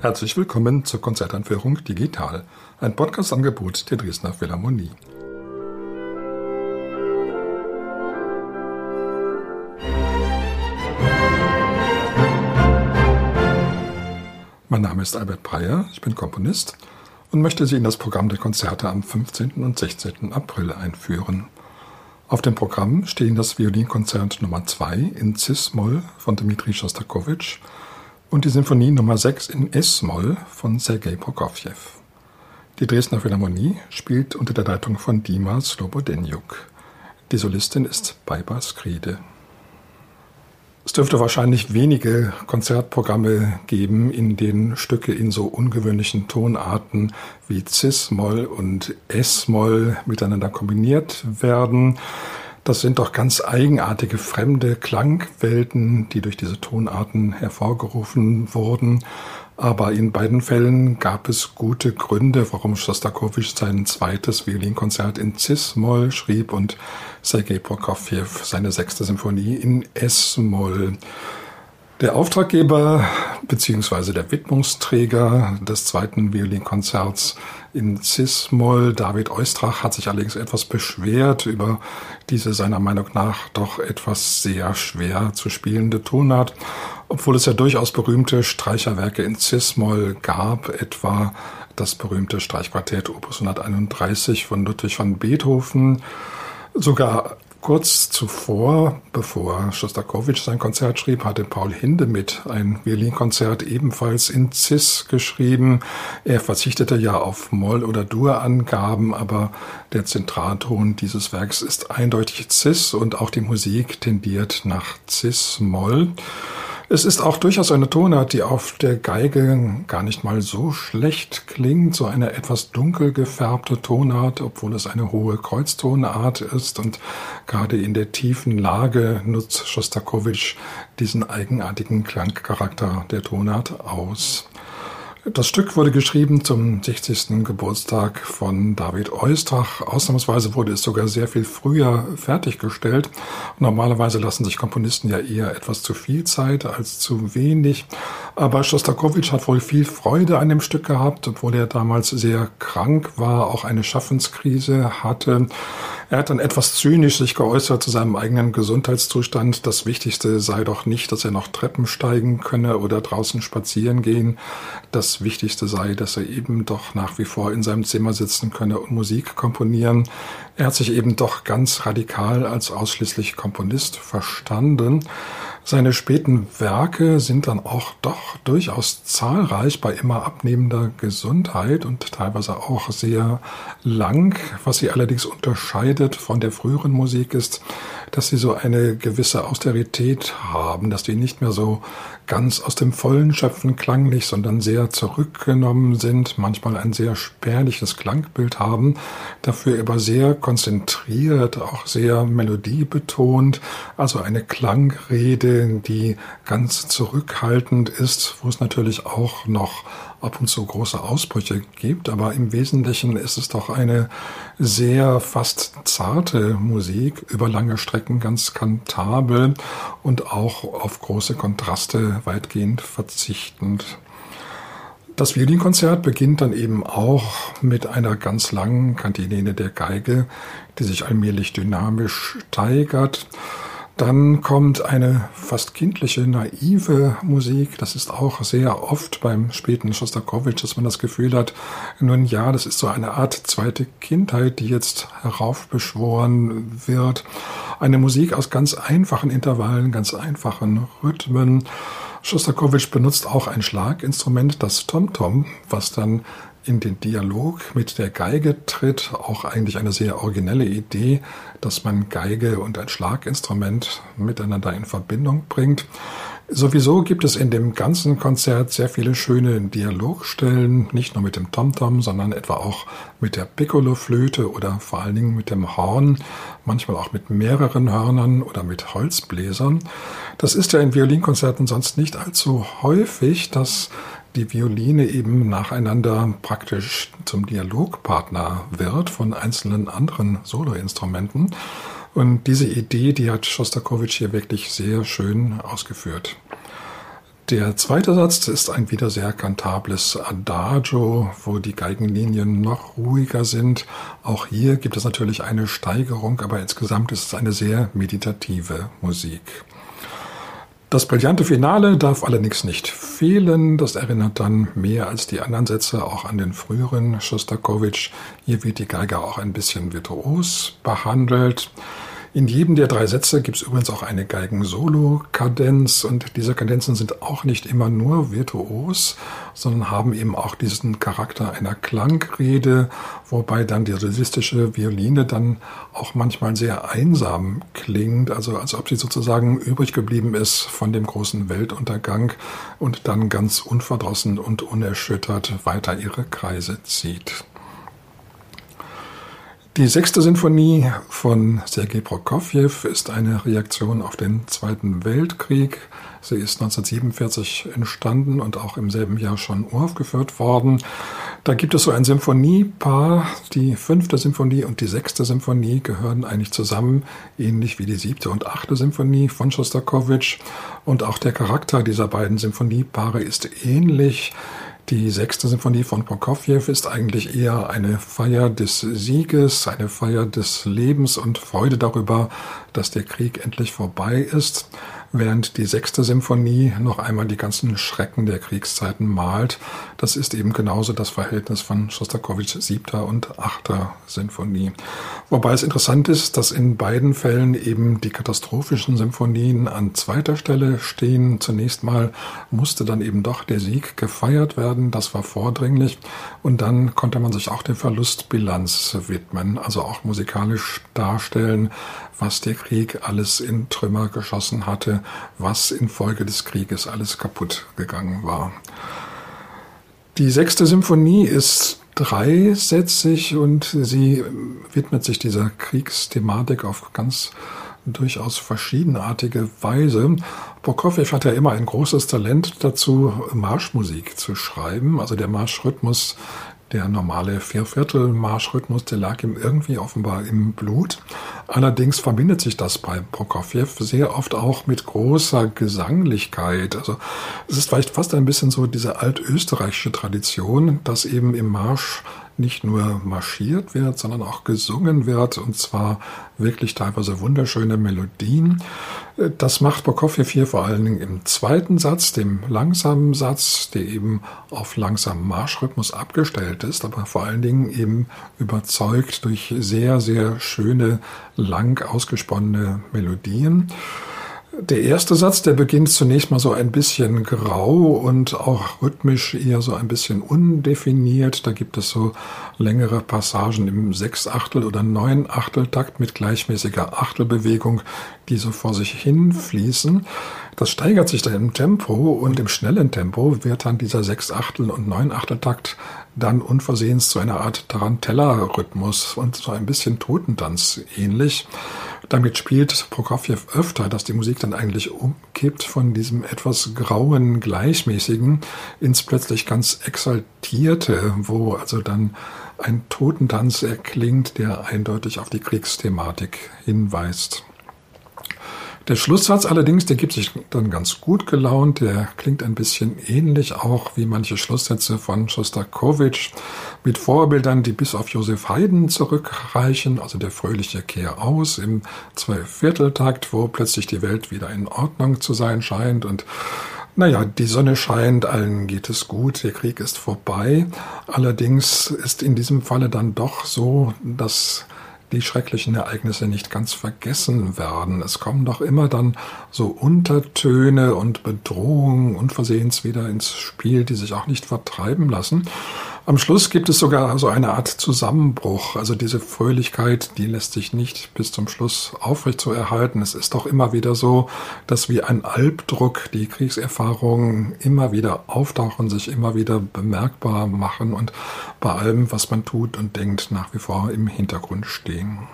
Herzlich willkommen zur Konzertanführung Digital, ein Podcast-Angebot der Dresdner Philharmonie. Mein Name ist Albert Breyer, ich bin Komponist und möchte Sie in das Programm der Konzerte am 15. und 16. April einführen. Auf dem Programm stehen das Violinkonzert Nummer 2 in Cis-Moll von Dmitri Schostakowitsch und die Sinfonie Nummer 6 in S-Moll von Sergei Prokofjew. Die Dresdner Philharmonie spielt unter der Leitung von Dima Slobodenjuk. Die Solistin ist Baiba Skride. Es dürfte wahrscheinlich wenige Konzertprogramme geben, in denen Stücke in so ungewöhnlichen Tonarten wie Cis-Moll und S-Moll miteinander kombiniert werden. Das sind doch ganz eigenartige fremde Klangwelten, die durch diese Tonarten hervorgerufen wurden. Aber in beiden Fällen gab es gute Gründe, warum Schostakowitsch sein zweites Violinkonzert in Cis-Moll schrieb und Sergei Prokofjew seine sechste Symphonie in S-Moll. Der Auftraggeber bzw. der Widmungsträger des zweiten Violinkonzerts in Cis-Moll, David Eustrach, hat sich allerdings etwas beschwert über diese seiner Meinung nach doch etwas sehr schwer zu spielende Tonart, obwohl es ja durchaus berühmte Streicherwerke in Cis-Moll gab, etwa das berühmte Streichquartett Opus 131 von Ludwig van Beethoven, sogar Kurz zuvor, bevor Schostakowitsch sein Konzert schrieb, hatte Paul Hindemith ein Violinkonzert ebenfalls in Cis geschrieben. Er verzichtete ja auf Moll- oder Dur-Angaben, aber der Zentralton dieses Werks ist eindeutig Cis und auch die Musik tendiert nach Cis-Moll. Es ist auch durchaus eine Tonart, die auf der Geige gar nicht mal so schlecht klingt, so eine etwas dunkel gefärbte Tonart, obwohl es eine hohe Kreuztonart ist und gerade in der tiefen Lage nutzt Schostakowitsch diesen eigenartigen Klangcharakter der Tonart aus. Das Stück wurde geschrieben zum 60. Geburtstag von David Eustrach. Ausnahmsweise wurde es sogar sehr viel früher fertiggestellt. Normalerweise lassen sich Komponisten ja eher etwas zu viel Zeit als zu wenig. Aber Schostakowitsch hat wohl viel Freude an dem Stück gehabt, obwohl er damals sehr krank war, auch eine Schaffenskrise hatte. Er hat dann etwas zynisch sich geäußert zu seinem eigenen Gesundheitszustand. Das Wichtigste sei doch nicht, dass er noch Treppen steigen könne oder draußen spazieren gehen. Das Wichtigste sei, dass er eben doch nach wie vor in seinem Zimmer sitzen könne und Musik komponieren. Er hat sich eben doch ganz radikal als ausschließlich Komponist verstanden. Seine späten Werke sind dann auch doch durchaus zahlreich bei immer abnehmender Gesundheit und teilweise auch sehr lang. Was sie allerdings unterscheidet von der früheren Musik ist, dass sie so eine gewisse Austerität haben, dass die nicht mehr so ganz aus dem Vollen schöpfen klanglich, sondern sehr zurückgenommen sind, manchmal ein sehr spärliches Klangbild haben, dafür aber sehr konzentriert, auch sehr melodiebetont, also eine Klangrede, die ganz zurückhaltend ist, wo es natürlich auch noch ab und zu große Ausbrüche gibt, aber im Wesentlichen ist es doch eine sehr fast zarte Musik, über lange Strecken ganz kantabel und auch auf große Kontraste weitgehend verzichtend. Das Violinkonzert beginnt dann eben auch mit einer ganz langen Kantilene der Geige, die sich allmählich dynamisch steigert. Dann kommt eine fast kindliche, naive Musik. Das ist auch sehr oft beim späten Schostakowitsch, dass man das Gefühl hat, nun ja, das ist so eine Art zweite Kindheit, die jetzt heraufbeschworen wird. Eine Musik aus ganz einfachen Intervallen, ganz einfachen Rhythmen. Schostakowitsch benutzt auch ein Schlaginstrument, das Tom-Tom, was dann in den Dialog mit der Geige tritt, auch eigentlich eine sehr originelle Idee, dass man Geige und ein Schlaginstrument miteinander in Verbindung bringt. Sowieso gibt es in dem ganzen Konzert sehr viele schöne Dialogstellen, nicht nur mit dem Tomtom, sondern etwa auch mit der Piccolo-Flöte oder vor allen Dingen mit dem Horn, manchmal auch mit mehreren Hörnern oder mit Holzbläsern. Das ist ja in Violinkonzerten sonst nicht allzu häufig, dass die Violine eben nacheinander praktisch zum Dialogpartner wird von einzelnen anderen Soloinstrumenten. Und diese Idee, die hat Schostakowitsch hier wirklich sehr schön ausgeführt. Der zweite Satz ist ein wieder sehr kantables Adagio, wo die Geigenlinien noch ruhiger sind. Auch hier gibt es natürlich eine Steigerung, aber insgesamt ist es eine sehr meditative Musik. Das brillante Finale darf allerdings nicht fehlen. Das erinnert dann mehr als die anderen Sätze auch an den früheren Schostakowitsch. Hier wird die Geige auch ein bisschen virtuos behandelt. In jedem der drei Sätze gibt es übrigens auch eine Geigen-Solo-Kadenz und diese Kadenzen sind auch nicht immer nur virtuos, sondern haben eben auch diesen Charakter einer Klangrede, wobei dann die solistische Violine dann auch manchmal sehr einsam klingt, also als ob sie sozusagen übrig geblieben ist von dem großen Weltuntergang und dann ganz unverdrossen und unerschüttert weiter ihre Kreise zieht. Die sechste Sinfonie von Sergei Prokofjew ist eine Reaktion auf den Zweiten Weltkrieg. Sie ist 1947 entstanden und auch im selben Jahr schon uraufgeführt worden. Da gibt es so ein Symphoniepaar. Die fünfte Symphonie und die sechste Symphonie gehören eigentlich zusammen, ähnlich wie die siebte und achte Symphonie von Schostakowitsch. Und auch der Charakter dieser beiden Symphoniepaare ist ähnlich. Die sechste Symphonie von Prokofjew ist eigentlich eher eine Feier des Sieges, eine Feier des Lebens und Freude darüber, dass der Krieg endlich vorbei ist während die sechste Symphonie noch einmal die ganzen Schrecken der Kriegszeiten malt. Das ist eben genauso das Verhältnis von Schostakowitschs siebter und achter Sinfonie. Wobei es interessant ist, dass in beiden Fällen eben die katastrophischen Symphonien an zweiter Stelle stehen. Zunächst mal musste dann eben doch der Sieg gefeiert werden, das war vordringlich. Und dann konnte man sich auch der Verlustbilanz widmen, also auch musikalisch darstellen, was der Krieg alles in Trümmer geschossen hatte, was infolge des Krieges alles kaputt gegangen war. Die sechste Symphonie ist dreisätzig und sie widmet sich dieser Kriegsthematik auf ganz durchaus verschiedenartige Weise. Prokofjew hat ja immer ein großes Talent dazu, Marschmusik zu schreiben. Also der Marschrhythmus der normale Vierviertel-Marschrhythmus, der lag ihm irgendwie offenbar im Blut. Allerdings verbindet sich das bei Prokofjew sehr oft auch mit großer Gesanglichkeit. Also es ist vielleicht fast ein bisschen so diese altösterreichische Tradition, dass eben im Marsch nicht nur marschiert wird, sondern auch gesungen wird und zwar wirklich teilweise wunderschöne Melodien. Das macht Prokofjew hier vor allen Dingen im zweiten Satz, dem langsamen Satz, der eben auf langsamen Marschrhythmus abgestellt ist, aber vor allen Dingen eben überzeugt durch sehr, sehr schöne, lang ausgesponnene Melodien. Der erste Satz, der beginnt zunächst mal so ein bisschen grau und auch rhythmisch eher so ein bisschen undefiniert. Da gibt es so längere Passagen im Sechsachtel- oder Neunachteltakt mit gleichmäßiger Achtelbewegung, die so vor sich hin fließen. Das steigert sich dann im Tempo und im schnellen Tempo wird dann dieser Sechsachtel- und Neunachteltakt dann unversehens zu einer Art Tarantella-Rhythmus und so ein bisschen Totentanz ähnlich. Damit spielt Prokofjew öfter, dass die Musik dann eigentlich umkippt von diesem etwas grauen, gleichmäßigen ins plötzlich ganz exaltierte, wo also dann ein Totentanz erklingt, der eindeutig auf die Kriegsthematik hinweist. Der Schlusssatz allerdings, der gibt sich dann ganz gut gelaunt. Der klingt ein bisschen ähnlich auch wie manche Schlusssätze von Schostakowitsch mit Vorbildern, die bis auf Josef Haydn zurückreichen, also der fröhliche Kehr aus im Zweivierteltakt, wo plötzlich die Welt wieder in Ordnung zu sein scheint und naja, die Sonne scheint, allen geht es gut, der Krieg ist vorbei. Allerdings ist in diesem Falle dann doch so, dass die schrecklichen Ereignisse nicht ganz vergessen werden. Es kommen doch immer dann so Untertöne und Bedrohungen unversehens wieder ins Spiel, die sich auch nicht vertreiben lassen. Am Schluss gibt es sogar so eine Art Zusammenbruch. Also diese Fröhlichkeit, die lässt sich nicht bis zum Schluss aufrecht zu erhalten. Es ist doch immer wieder so, dass wie ein Albdruck die Kriegserfahrungen immer wieder auftauchen, sich immer wieder bemerkbar machen und bei allem, was man tut und denkt, nach wie vor im Hintergrund stehen.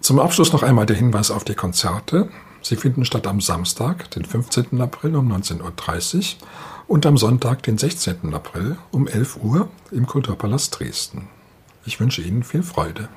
Zum Abschluss noch einmal der Hinweis auf die Konzerte. Sie finden statt am Samstag, den 15. April um 19.30 Uhr und am Sonntag, den 16. April um 11 Uhr im Kulturpalast Dresden. Ich wünsche Ihnen viel Freude.